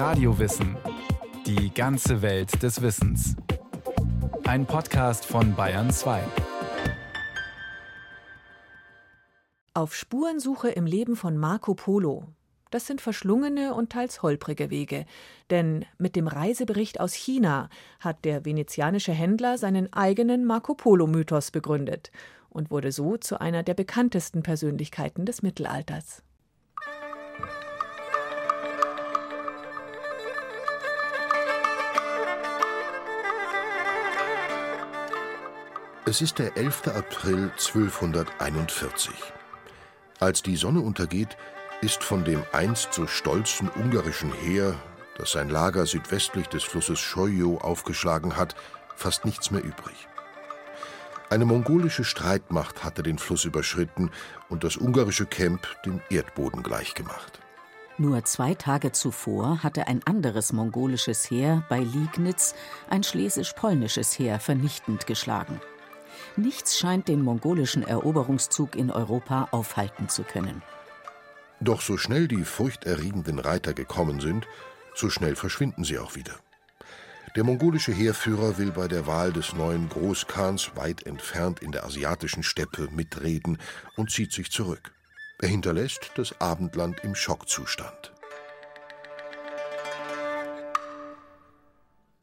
Radiowissen. Die ganze Welt des Wissens. Ein Podcast von Bayern 2. Auf Spurensuche im Leben von Marco Polo. Das sind verschlungene und teils holprige Wege. Denn mit dem Reisebericht aus China hat der venezianische Händler seinen eigenen Marco Polo-Mythos begründet und wurde so zu einer der bekanntesten Persönlichkeiten des Mittelalters. Es ist der 11. April 1241. Als die Sonne untergeht, ist von dem einst so stolzen ungarischen Heer, das sein Lager südwestlich des Flusses Schojo aufgeschlagen hat, fast nichts mehr übrig. Eine mongolische Streitmacht hatte den Fluss überschritten und das ungarische Camp dem Erdboden gleichgemacht. Nur zwei Tage zuvor hatte ein anderes mongolisches Heer bei Liegnitz ein schlesisch-polnisches Heer vernichtend geschlagen. Nichts scheint den mongolischen Eroberungszug in Europa aufhalten zu können. Doch so schnell die furchterregenden Reiter gekommen sind, so schnell verschwinden sie auch wieder. Der mongolische Heerführer will bei der Wahl des neuen Großkhans weit entfernt in der asiatischen Steppe mitreden und zieht sich zurück. Er hinterlässt das Abendland im Schockzustand.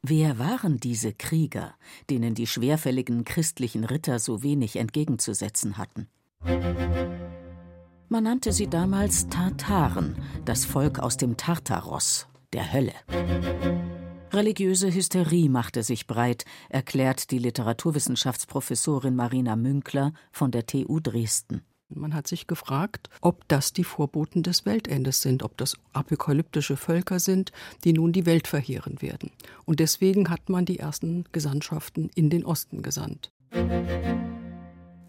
Wer waren diese Krieger, denen die schwerfälligen christlichen Ritter so wenig entgegenzusetzen hatten? Man nannte sie damals Tartaren, das Volk aus dem Tartaros, der Hölle. Religiöse Hysterie machte sich breit, erklärt die Literaturwissenschaftsprofessorin Marina Münkler von der TU Dresden. Man hat sich gefragt, ob das die Vorboten des Weltendes sind, ob das apokalyptische Völker sind, die nun die Welt verheeren werden. Und deswegen hat man die ersten Gesandtschaften in den Osten gesandt.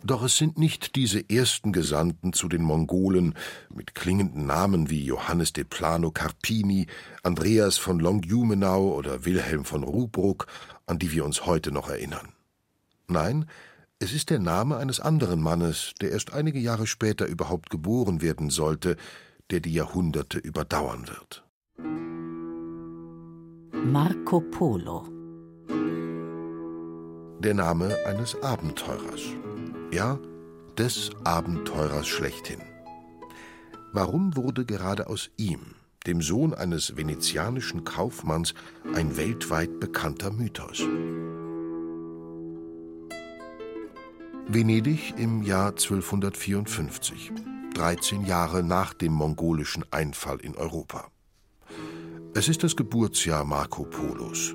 Doch es sind nicht diese ersten Gesandten zu den Mongolen mit klingenden Namen wie Johannes de Plano Carpini, Andreas von Longjumenau oder Wilhelm von Rubruck, an die wir uns heute noch erinnern. Nein, es ist der Name eines anderen Mannes, der erst einige Jahre später überhaupt geboren werden sollte, der die Jahrhunderte überdauern wird. Marco Polo. Der Name eines Abenteurers. Ja, des Abenteurers schlechthin. Warum wurde gerade aus ihm, dem Sohn eines venezianischen Kaufmanns, ein weltweit bekannter Mythos? Venedig im Jahr 1254, 13 Jahre nach dem mongolischen Einfall in Europa. Es ist das Geburtsjahr Marco Polos.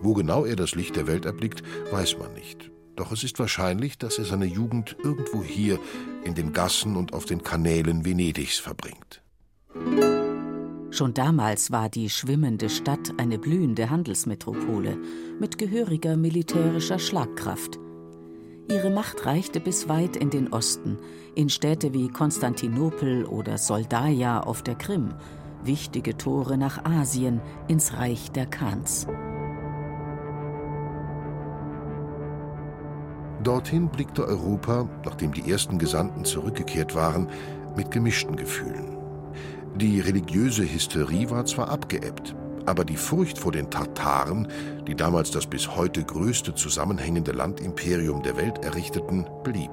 Wo genau er das Licht der Welt erblickt, weiß man nicht. Doch es ist wahrscheinlich, dass er seine Jugend irgendwo hier in den Gassen und auf den Kanälen Venedigs verbringt. Schon damals war die schwimmende Stadt eine blühende Handelsmetropole mit gehöriger militärischer Schlagkraft. Ihre Macht reichte bis weit in den Osten, in Städte wie Konstantinopel oder Soldaja auf der Krim, wichtige Tore nach Asien, ins Reich der Khans. Dorthin blickte Europa, nachdem die ersten Gesandten zurückgekehrt waren, mit gemischten Gefühlen. Die religiöse Hysterie war zwar abgeebbt, aber die Furcht vor den Tartaren, die damals das bis heute größte zusammenhängende Landimperium der Welt errichteten, blieb.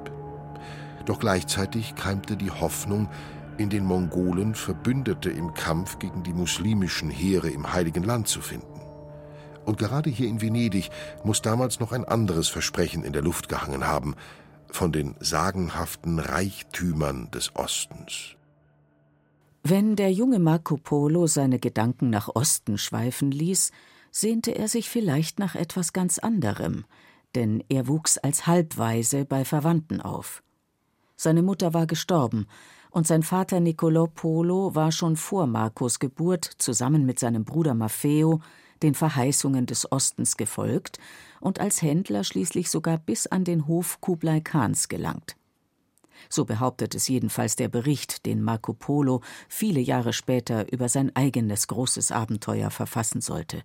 Doch gleichzeitig keimte die Hoffnung, in den Mongolen Verbündete im Kampf gegen die muslimischen Heere im Heiligen Land zu finden. Und gerade hier in Venedig muss damals noch ein anderes Versprechen in der Luft gehangen haben, von den sagenhaften Reichtümern des Ostens. Wenn der junge Marco Polo seine Gedanken nach Osten schweifen ließ, sehnte er sich vielleicht nach etwas ganz anderem, denn er wuchs als Halbwaise bei Verwandten auf. Seine Mutter war gestorben, und sein Vater Niccolò Polo war schon vor Marcos Geburt zusammen mit seinem Bruder Maffeo den Verheißungen des Ostens gefolgt und als Händler schließlich sogar bis an den Hof Kublai Khans gelangt. So behauptet es jedenfalls der Bericht, den Marco Polo viele Jahre später über sein eigenes großes Abenteuer verfassen sollte.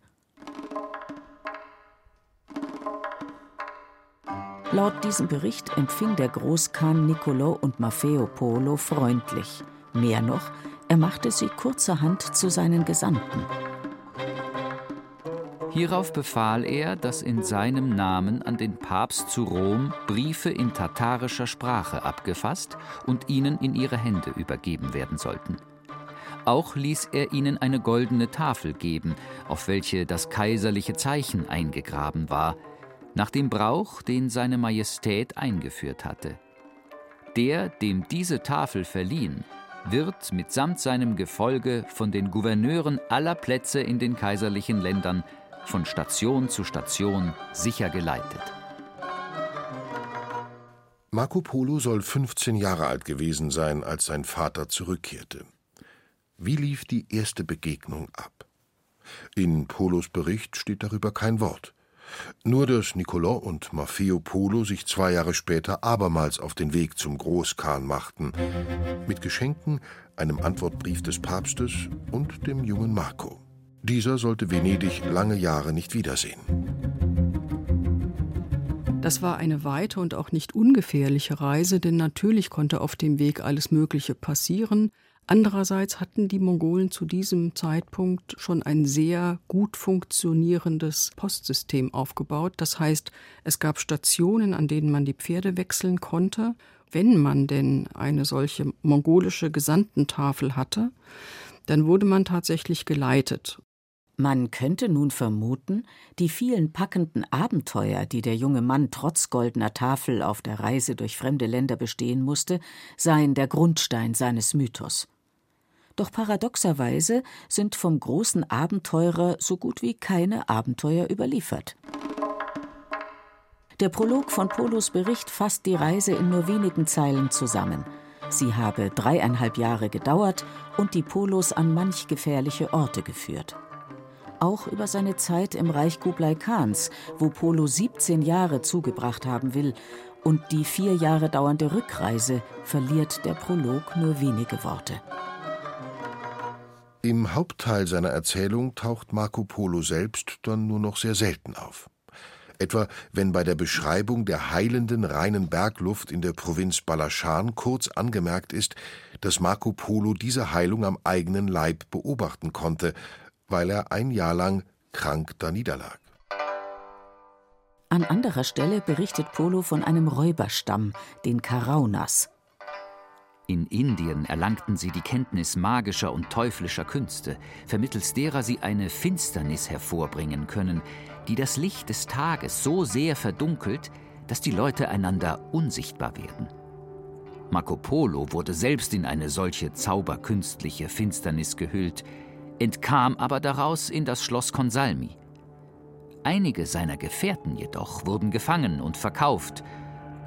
Laut diesem Bericht empfing der Großkhan Niccolo und Maffeo Polo freundlich. Mehr noch, er machte sie kurzerhand zu seinen Gesandten. Hierauf befahl er, dass in seinem Namen an den Papst zu Rom Briefe in tatarischer Sprache abgefasst und ihnen in ihre Hände übergeben werden sollten. Auch ließ er ihnen eine goldene Tafel geben, auf welche das kaiserliche Zeichen eingegraben war, nach dem Brauch, den seine Majestät eingeführt hatte. Der, dem diese Tafel verliehen, wird mitsamt seinem Gefolge von den Gouverneuren aller Plätze in den kaiserlichen Ländern von Station zu Station sicher geleitet. Marco Polo soll 15 Jahre alt gewesen sein, als sein Vater zurückkehrte. Wie lief die erste Begegnung ab? In Polos Bericht steht darüber kein Wort. Nur dass Nicolò und Maffeo Polo sich zwei Jahre später abermals auf den Weg zum Großkhan machten, mit Geschenken, einem Antwortbrief des Papstes und dem jungen Marco. Dieser sollte Venedig lange Jahre nicht wiedersehen. Das war eine weite und auch nicht ungefährliche Reise, denn natürlich konnte auf dem Weg alles Mögliche passieren. Andererseits hatten die Mongolen zu diesem Zeitpunkt schon ein sehr gut funktionierendes Postsystem aufgebaut. Das heißt, es gab Stationen, an denen man die Pferde wechseln konnte, wenn man denn eine solche mongolische Gesandtentafel hatte, dann wurde man tatsächlich geleitet. Man könnte nun vermuten, die vielen packenden Abenteuer, die der junge Mann trotz goldener Tafel auf der Reise durch fremde Länder bestehen musste, seien der Grundstein seines Mythos. Doch paradoxerweise sind vom großen Abenteurer so gut wie keine Abenteuer überliefert. Der Prolog von Polos Bericht fasst die Reise in nur wenigen Zeilen zusammen. Sie habe dreieinhalb Jahre gedauert und die Polos an manch gefährliche Orte geführt. Auch über seine Zeit im Reich Kublai Khans, wo Polo 17 Jahre zugebracht haben will, und die vier Jahre dauernde Rückreise verliert der Prolog nur wenige Worte. Im Hauptteil seiner Erzählung taucht Marco Polo selbst dann nur noch sehr selten auf. Etwa wenn bei der Beschreibung der heilenden reinen Bergluft in der Provinz Balaschan kurz angemerkt ist, dass Marco Polo diese Heilung am eigenen Leib beobachten konnte, weil er ein Jahr lang krank da niederlag. An anderer Stelle berichtet Polo von einem Räuberstamm, den Karaunas, in Indien erlangten sie die Kenntnis magischer und teuflischer Künste, vermittels derer sie eine Finsternis hervorbringen können, die das Licht des Tages so sehr verdunkelt, dass die Leute einander unsichtbar werden. Marco Polo wurde selbst in eine solche zauberkünstliche Finsternis gehüllt, entkam aber daraus in das Schloss Consalmi. Einige seiner Gefährten jedoch wurden gefangen und verkauft,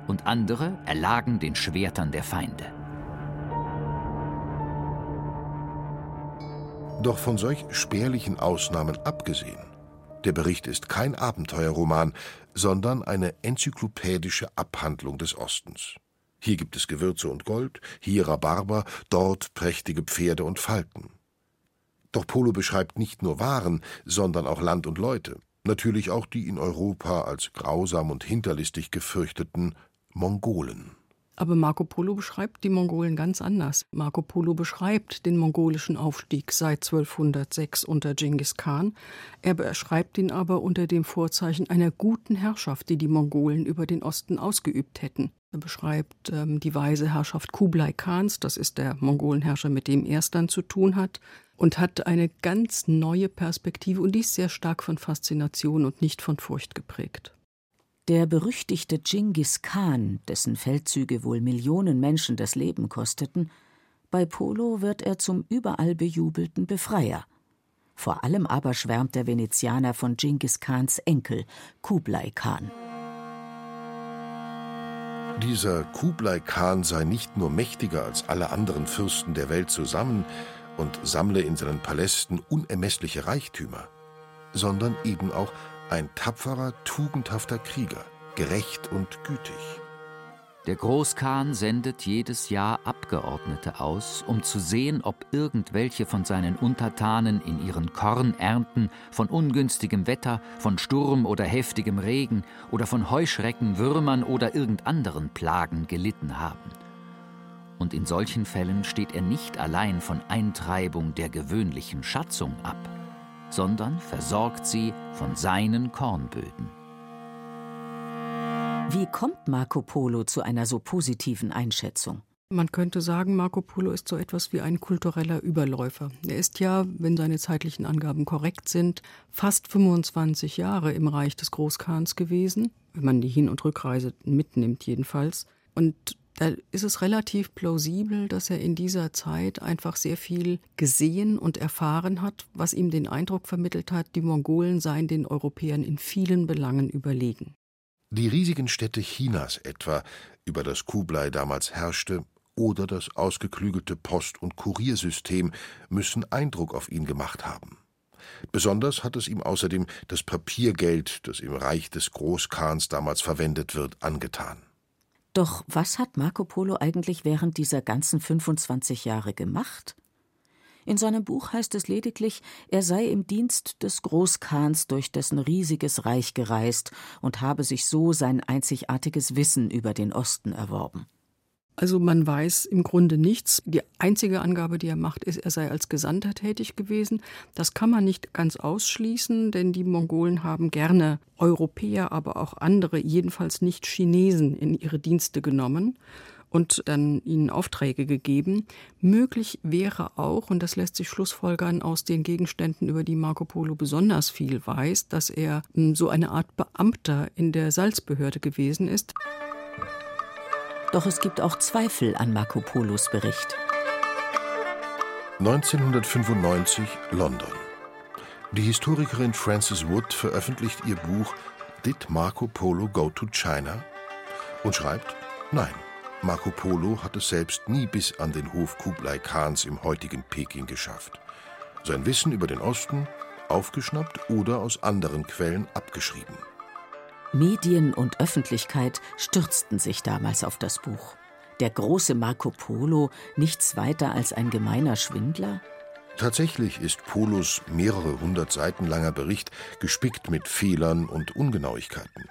und andere erlagen den Schwertern der Feinde. Doch von solch spärlichen Ausnahmen abgesehen, der Bericht ist kein Abenteuerroman, sondern eine enzyklopädische Abhandlung des Ostens. Hier gibt es Gewürze und Gold, hier Rhabarber, dort prächtige Pferde und Falken. Doch Polo beschreibt nicht nur Waren, sondern auch Land und Leute, natürlich auch die in Europa als grausam und hinterlistig gefürchteten Mongolen. Aber Marco Polo beschreibt die Mongolen ganz anders. Marco Polo beschreibt den mongolischen Aufstieg seit 1206 unter Genghis Khan. Er beschreibt ihn aber unter dem Vorzeichen einer guten Herrschaft, die die Mongolen über den Osten ausgeübt hätten. Er beschreibt ähm, die weise Herrschaft Kublai Khans, das ist der Mongolenherrscher, mit dem er es dann zu tun hat, und hat eine ganz neue Perspektive und die ist sehr stark von Faszination und nicht von Furcht geprägt. Der berüchtigte Dschingis Khan, dessen Feldzüge wohl Millionen Menschen das Leben kosteten, bei Polo wird er zum überall bejubelten Befreier. Vor allem aber schwärmt der Venezianer von Dschingis Khans Enkel, Kublai Khan. Dieser Kublai Khan sei nicht nur mächtiger als alle anderen Fürsten der Welt zusammen und sammle in seinen Palästen unermessliche Reichtümer, sondern eben auch ein tapferer, tugendhafter Krieger, gerecht und gütig. Der Großkhan sendet jedes Jahr Abgeordnete aus, um zu sehen, ob irgendwelche von seinen Untertanen in ihren Kornernten von ungünstigem Wetter, von Sturm oder heftigem Regen oder von Heuschrecken, Würmern oder irgend anderen Plagen gelitten haben. Und in solchen Fällen steht er nicht allein von Eintreibung der gewöhnlichen Schatzung ab sondern versorgt sie von seinen Kornböden. Wie kommt Marco Polo zu einer so positiven Einschätzung? Man könnte sagen, Marco Polo ist so etwas wie ein kultureller Überläufer. Er ist ja, wenn seine zeitlichen Angaben korrekt sind, fast 25 Jahre im Reich des Großkhans gewesen, wenn man die Hin- und Rückreise mitnimmt jedenfalls. Und da ist es relativ plausibel, dass er in dieser Zeit einfach sehr viel gesehen und erfahren hat, was ihm den Eindruck vermittelt hat, die Mongolen seien den Europäern in vielen Belangen überlegen. Die riesigen Städte Chinas etwa, über das Kublai damals herrschte, oder das ausgeklügelte Post- und Kuriersystem müssen Eindruck auf ihn gemacht haben. Besonders hat es ihm außerdem das Papiergeld, das im Reich des Großkhans damals verwendet wird, angetan. Doch was hat Marco Polo eigentlich während dieser ganzen 25 Jahre gemacht? In seinem Buch heißt es lediglich, er sei im Dienst des Großkhans durch dessen riesiges Reich gereist und habe sich so sein einzigartiges Wissen über den Osten erworben. Also man weiß im Grunde nichts. Die einzige Angabe, die er macht, ist, er sei als Gesandter tätig gewesen. Das kann man nicht ganz ausschließen, denn die Mongolen haben gerne Europäer, aber auch andere, jedenfalls nicht Chinesen, in ihre Dienste genommen und dann ihnen Aufträge gegeben. Möglich wäre auch, und das lässt sich schlussfolgern aus den Gegenständen, über die Marco Polo besonders viel weiß, dass er hm, so eine Art Beamter in der Salzbehörde gewesen ist. Doch es gibt auch Zweifel an Marco Polos Bericht. 1995 London. Die Historikerin Frances Wood veröffentlicht ihr Buch Did Marco Polo Go to China? und schreibt, nein, Marco Polo hat es selbst nie bis an den Hof Kublai Khans im heutigen Peking geschafft. Sein Wissen über den Osten aufgeschnappt oder aus anderen Quellen abgeschrieben. Medien und Öffentlichkeit stürzten sich damals auf das Buch. Der große Marco Polo nichts weiter als ein gemeiner Schwindler? Tatsächlich ist Polos mehrere hundert Seiten langer Bericht gespickt mit Fehlern und Ungenauigkeiten.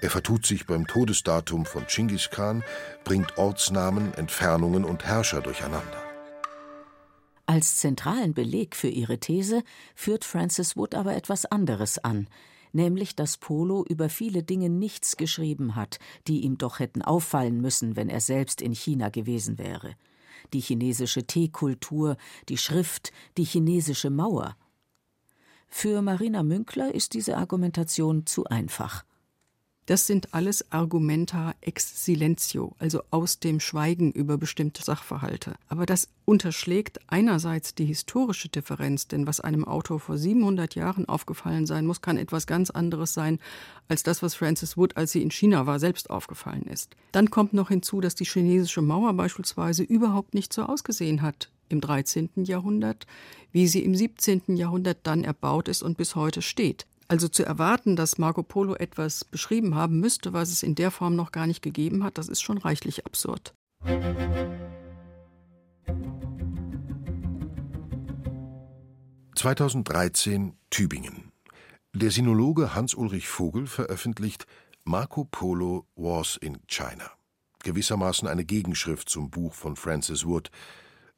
Er vertut sich beim Todesdatum von Chinggis Khan, bringt Ortsnamen, Entfernungen und Herrscher durcheinander. Als zentralen Beleg für ihre These führt Francis Wood aber etwas anderes an, nämlich dass Polo über viele Dinge nichts geschrieben hat, die ihm doch hätten auffallen müssen, wenn er selbst in China gewesen wäre. Die chinesische Teekultur, die Schrift, die chinesische Mauer. Für Marina Münkler ist diese Argumentation zu einfach. Das sind alles Argumenta ex silentio, also aus dem Schweigen über bestimmte Sachverhalte. Aber das unterschlägt einerseits die historische Differenz, denn was einem Autor vor 700 Jahren aufgefallen sein muss, kann etwas ganz anderes sein als das, was Francis Wood, als sie in China war, selbst aufgefallen ist. Dann kommt noch hinzu, dass die chinesische Mauer beispielsweise überhaupt nicht so ausgesehen hat im 13. Jahrhundert, wie sie im 17. Jahrhundert dann erbaut ist und bis heute steht. Also zu erwarten, dass Marco Polo etwas beschrieben haben müsste, was es in der Form noch gar nicht gegeben hat, das ist schon reichlich absurd. (2013) Tübingen. Der Sinologe Hans-Ulrich Vogel veröffentlicht Marco Polo Wars in China, gewissermaßen eine Gegenschrift zum Buch von Francis Wood.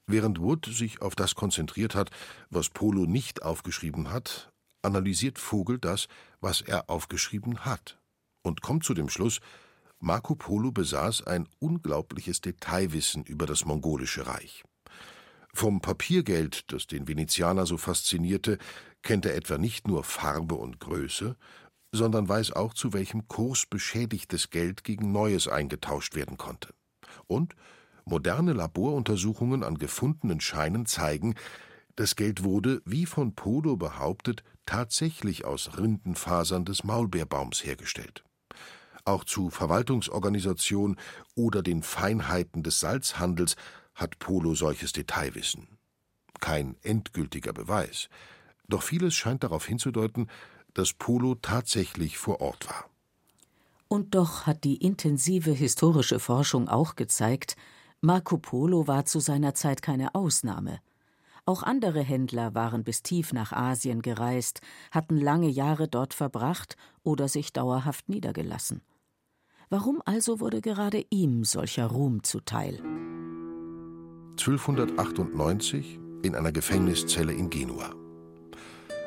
Während Wood sich auf das konzentriert hat, was Polo nicht aufgeschrieben hat, analysiert Vogel das, was er aufgeschrieben hat, und kommt zu dem Schluss, Marco Polo besaß ein unglaubliches Detailwissen über das mongolische Reich. Vom Papiergeld, das den Venezianer so faszinierte, kennt er etwa nicht nur Farbe und Größe, sondern weiß auch, zu welchem Kurs beschädigtes Geld gegen Neues eingetauscht werden konnte. Und moderne Laboruntersuchungen an gefundenen Scheinen zeigen, das Geld wurde, wie von Polo behauptet, tatsächlich aus Rindenfasern des Maulbeerbaums hergestellt. Auch zu Verwaltungsorganisation oder den Feinheiten des Salzhandels hat Polo solches Detailwissen. Kein endgültiger Beweis, doch vieles scheint darauf hinzudeuten, dass Polo tatsächlich vor Ort war. Und doch hat die intensive historische Forschung auch gezeigt, Marco Polo war zu seiner Zeit keine Ausnahme. Auch andere Händler waren bis tief nach Asien gereist, hatten lange Jahre dort verbracht oder sich dauerhaft niedergelassen. Warum also wurde gerade ihm solcher Ruhm zuteil? 1298 in einer Gefängniszelle in Genua.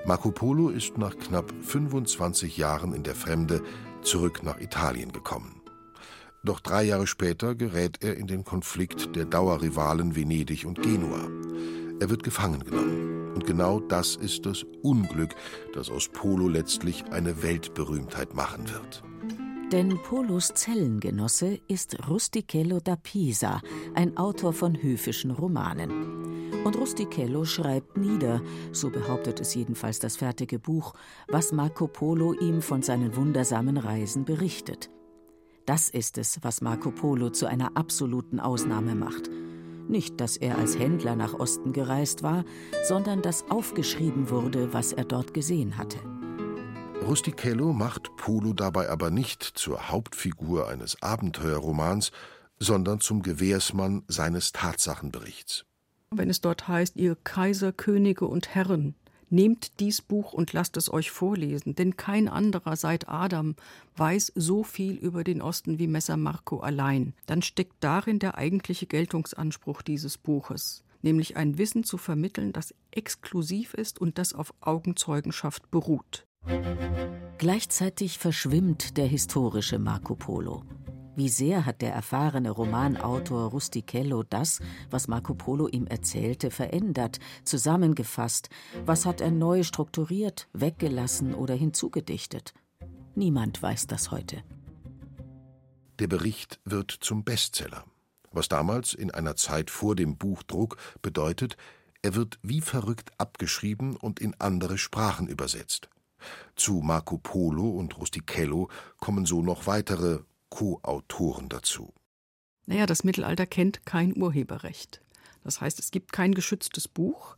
Marco Polo ist nach knapp 25 Jahren in der Fremde zurück nach Italien gekommen. Doch drei Jahre später gerät er in den Konflikt der Dauerrivalen Venedig und Genua. Er wird gefangen genommen. Und genau das ist das Unglück, das aus Polo letztlich eine Weltberühmtheit machen wird. Denn Polos Zellengenosse ist Rustichello da Pisa, ein Autor von höfischen Romanen. Und Rustichello schreibt nieder, so behauptet es jedenfalls das fertige Buch, was Marco Polo ihm von seinen wundersamen Reisen berichtet. Das ist es, was Marco Polo zu einer absoluten Ausnahme macht. Nicht, dass er als Händler nach Osten gereist war, sondern dass aufgeschrieben wurde, was er dort gesehen hatte. Rustichello macht Polo dabei aber nicht zur Hauptfigur eines Abenteuerromans, sondern zum Gewährsmann seines Tatsachenberichts. Wenn es dort heißt, ihr Kaiser, Könige und Herren, nehmt dies Buch und lasst es euch vorlesen, denn kein anderer seit Adam weiß so viel über den Osten wie Messer Marco allein, dann steckt darin der eigentliche Geltungsanspruch dieses Buches, nämlich ein Wissen zu vermitteln, das exklusiv ist und das auf Augenzeugenschaft beruht. Gleichzeitig verschwimmt der historische Marco Polo. Wie sehr hat der erfahrene Romanautor Rustichello das, was Marco Polo ihm erzählte, verändert, zusammengefasst? Was hat er neu strukturiert, weggelassen oder hinzugedichtet? Niemand weiß das heute. Der Bericht wird zum Bestseller, was damals in einer Zeit vor dem Buchdruck bedeutet, er wird wie verrückt abgeschrieben und in andere Sprachen übersetzt. Zu Marco Polo und Rustichello kommen so noch weitere Co-Autoren dazu. Naja, das Mittelalter kennt kein Urheberrecht. Das heißt, es gibt kein geschütztes Buch,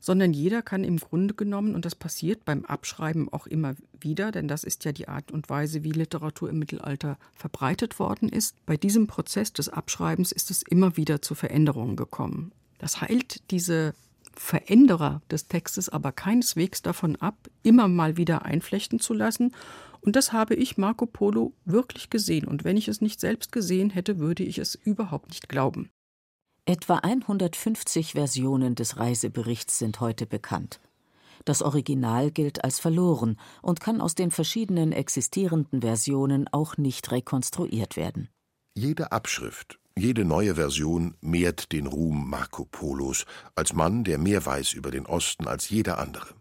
sondern jeder kann im Grunde genommen, und das passiert beim Abschreiben auch immer wieder, denn das ist ja die Art und Weise, wie Literatur im Mittelalter verbreitet worden ist, bei diesem Prozess des Abschreibens ist es immer wieder zu Veränderungen gekommen. Das heilt diese Veränderer des Textes aber keineswegs davon ab, immer mal wieder einflechten zu lassen. Und das habe ich Marco Polo wirklich gesehen. Und wenn ich es nicht selbst gesehen hätte, würde ich es überhaupt nicht glauben. Etwa 150 Versionen des Reiseberichts sind heute bekannt. Das Original gilt als verloren und kann aus den verschiedenen existierenden Versionen auch nicht rekonstruiert werden. Jede Abschrift jede neue Version mehrt den Ruhm Marco Polos als Mann, der mehr weiß über den Osten als jeder andere.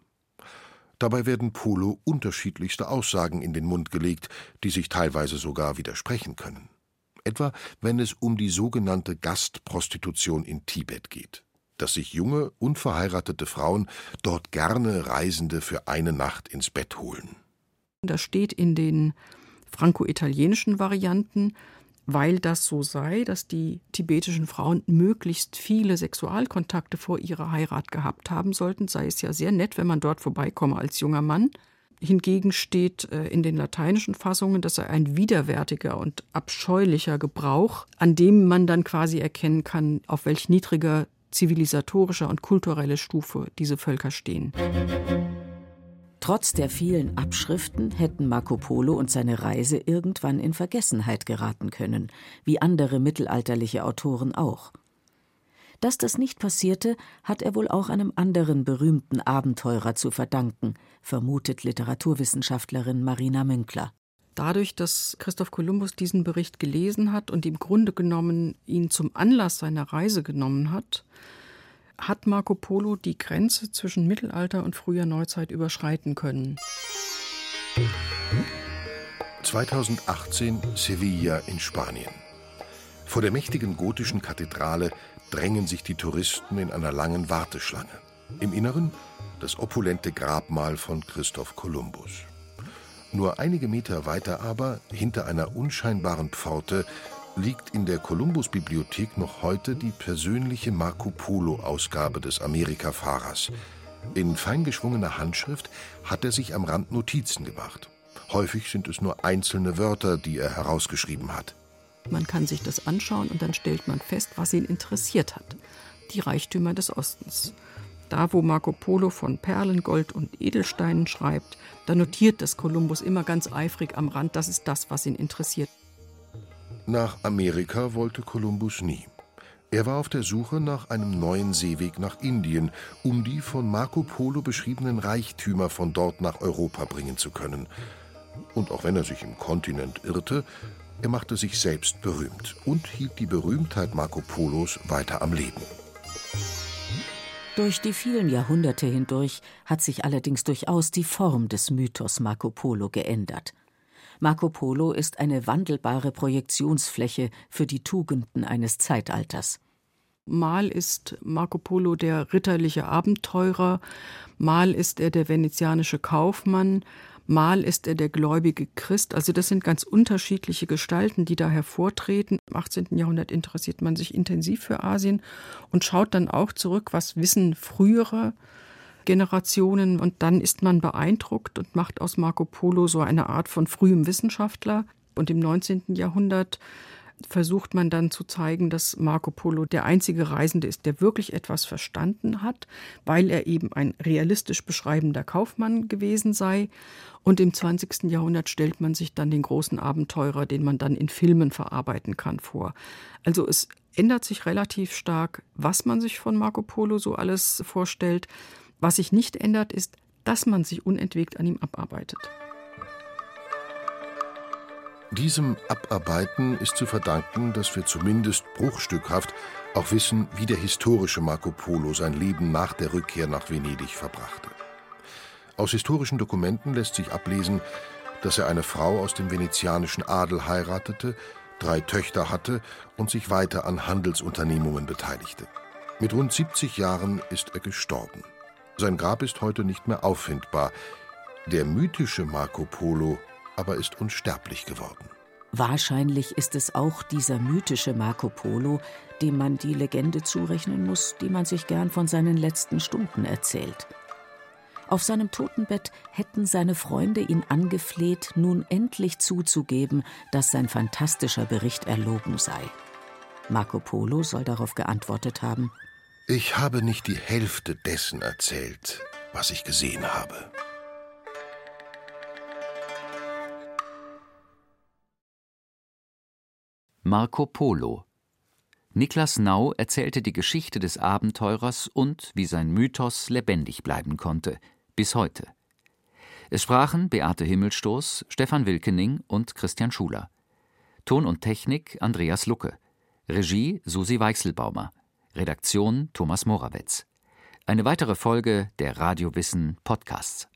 Dabei werden Polo unterschiedlichste Aussagen in den Mund gelegt, die sich teilweise sogar widersprechen können. Etwa wenn es um die sogenannte Gastprostitution in Tibet geht, dass sich junge, unverheiratete Frauen dort gerne Reisende für eine Nacht ins Bett holen. Das steht in den franco-italienischen Varianten, weil das so sei, dass die tibetischen Frauen möglichst viele Sexualkontakte vor ihrer Heirat gehabt haben sollten, sei es ja sehr nett, wenn man dort vorbeikomme als junger Mann. Hingegen steht äh, in den lateinischen Fassungen, das sei ein widerwärtiger und abscheulicher Gebrauch, an dem man dann quasi erkennen kann, auf welch niedriger zivilisatorischer und kultureller Stufe diese Völker stehen. Trotz der vielen Abschriften hätten Marco Polo und seine Reise irgendwann in Vergessenheit geraten können, wie andere mittelalterliche Autoren auch. Dass das nicht passierte, hat er wohl auch einem anderen berühmten Abenteurer zu verdanken, vermutet Literaturwissenschaftlerin Marina Münkler. Dadurch, dass Christoph Kolumbus diesen Bericht gelesen hat und im Grunde genommen ihn zum Anlass seiner Reise genommen hat, hat Marco Polo die Grenze zwischen Mittelalter und früher Neuzeit überschreiten können. 2018 Sevilla in Spanien. Vor der mächtigen gotischen Kathedrale drängen sich die Touristen in einer langen Warteschlange. Im Inneren das opulente Grabmal von Christoph Kolumbus. Nur einige Meter weiter aber, hinter einer unscheinbaren Pforte, liegt in der Columbus-Bibliothek noch heute die persönliche Marco Polo-Ausgabe des Amerika-Fahrers. In feingeschwungener Handschrift hat er sich am Rand Notizen gemacht. Häufig sind es nur einzelne Wörter, die er herausgeschrieben hat. Man kann sich das anschauen und dann stellt man fest, was ihn interessiert hat. Die Reichtümer des Ostens. Da, wo Marco Polo von Perlen, Gold und Edelsteinen schreibt, da notiert das Kolumbus immer ganz eifrig am Rand, das ist das, was ihn interessiert. Nach Amerika wollte Kolumbus nie. Er war auf der Suche nach einem neuen Seeweg nach Indien, um die von Marco Polo beschriebenen Reichtümer von dort nach Europa bringen zu können. Und auch wenn er sich im Kontinent irrte, er machte sich selbst berühmt und hielt die Berühmtheit Marco Polos weiter am Leben. Durch die vielen Jahrhunderte hindurch hat sich allerdings durchaus die Form des Mythos Marco Polo geändert. Marco Polo ist eine wandelbare Projektionsfläche für die Tugenden eines Zeitalters. Mal ist Marco Polo der ritterliche Abenteurer, mal ist er der venezianische Kaufmann, mal ist er der gläubige Christ. Also das sind ganz unterschiedliche Gestalten, die da hervortreten. Im 18. Jahrhundert interessiert man sich intensiv für Asien und schaut dann auch zurück, was wissen frühere Generationen und dann ist man beeindruckt und macht aus Marco Polo so eine Art von frühem Wissenschaftler. Und im 19. Jahrhundert versucht man dann zu zeigen, dass Marco Polo der einzige Reisende ist, der wirklich etwas verstanden hat, weil er eben ein realistisch beschreibender Kaufmann gewesen sei. Und im 20. Jahrhundert stellt man sich dann den großen Abenteurer, den man dann in Filmen verarbeiten kann, vor. Also es ändert sich relativ stark, was man sich von Marco Polo so alles vorstellt. Was sich nicht ändert, ist, dass man sich unentwegt an ihm abarbeitet. Diesem Abarbeiten ist zu verdanken, dass wir zumindest bruchstückhaft auch wissen, wie der historische Marco Polo sein Leben nach der Rückkehr nach Venedig verbrachte. Aus historischen Dokumenten lässt sich ablesen, dass er eine Frau aus dem venezianischen Adel heiratete, drei Töchter hatte und sich weiter an Handelsunternehmungen beteiligte. Mit rund 70 Jahren ist er gestorben. Sein Grab ist heute nicht mehr auffindbar. Der mythische Marco Polo aber ist unsterblich geworden. Wahrscheinlich ist es auch dieser mythische Marco Polo, dem man die Legende zurechnen muss, die man sich gern von seinen letzten Stunden erzählt. Auf seinem Totenbett hätten seine Freunde ihn angefleht, nun endlich zuzugeben, dass sein fantastischer Bericht erlogen sei. Marco Polo soll darauf geantwortet haben ich habe nicht die Hälfte dessen erzählt, was ich gesehen habe. Marco Polo Niklas Nau erzählte die Geschichte des Abenteurers und wie sein Mythos lebendig bleiben konnte, bis heute. Es sprachen Beate Himmelstoß, Stefan Wilkening und Christian Schuler. Ton und Technik Andreas Lucke. Regie Susi Weichselbaumer. Redaktion Thomas Morawetz. Eine weitere Folge der Radiowissen Podcasts.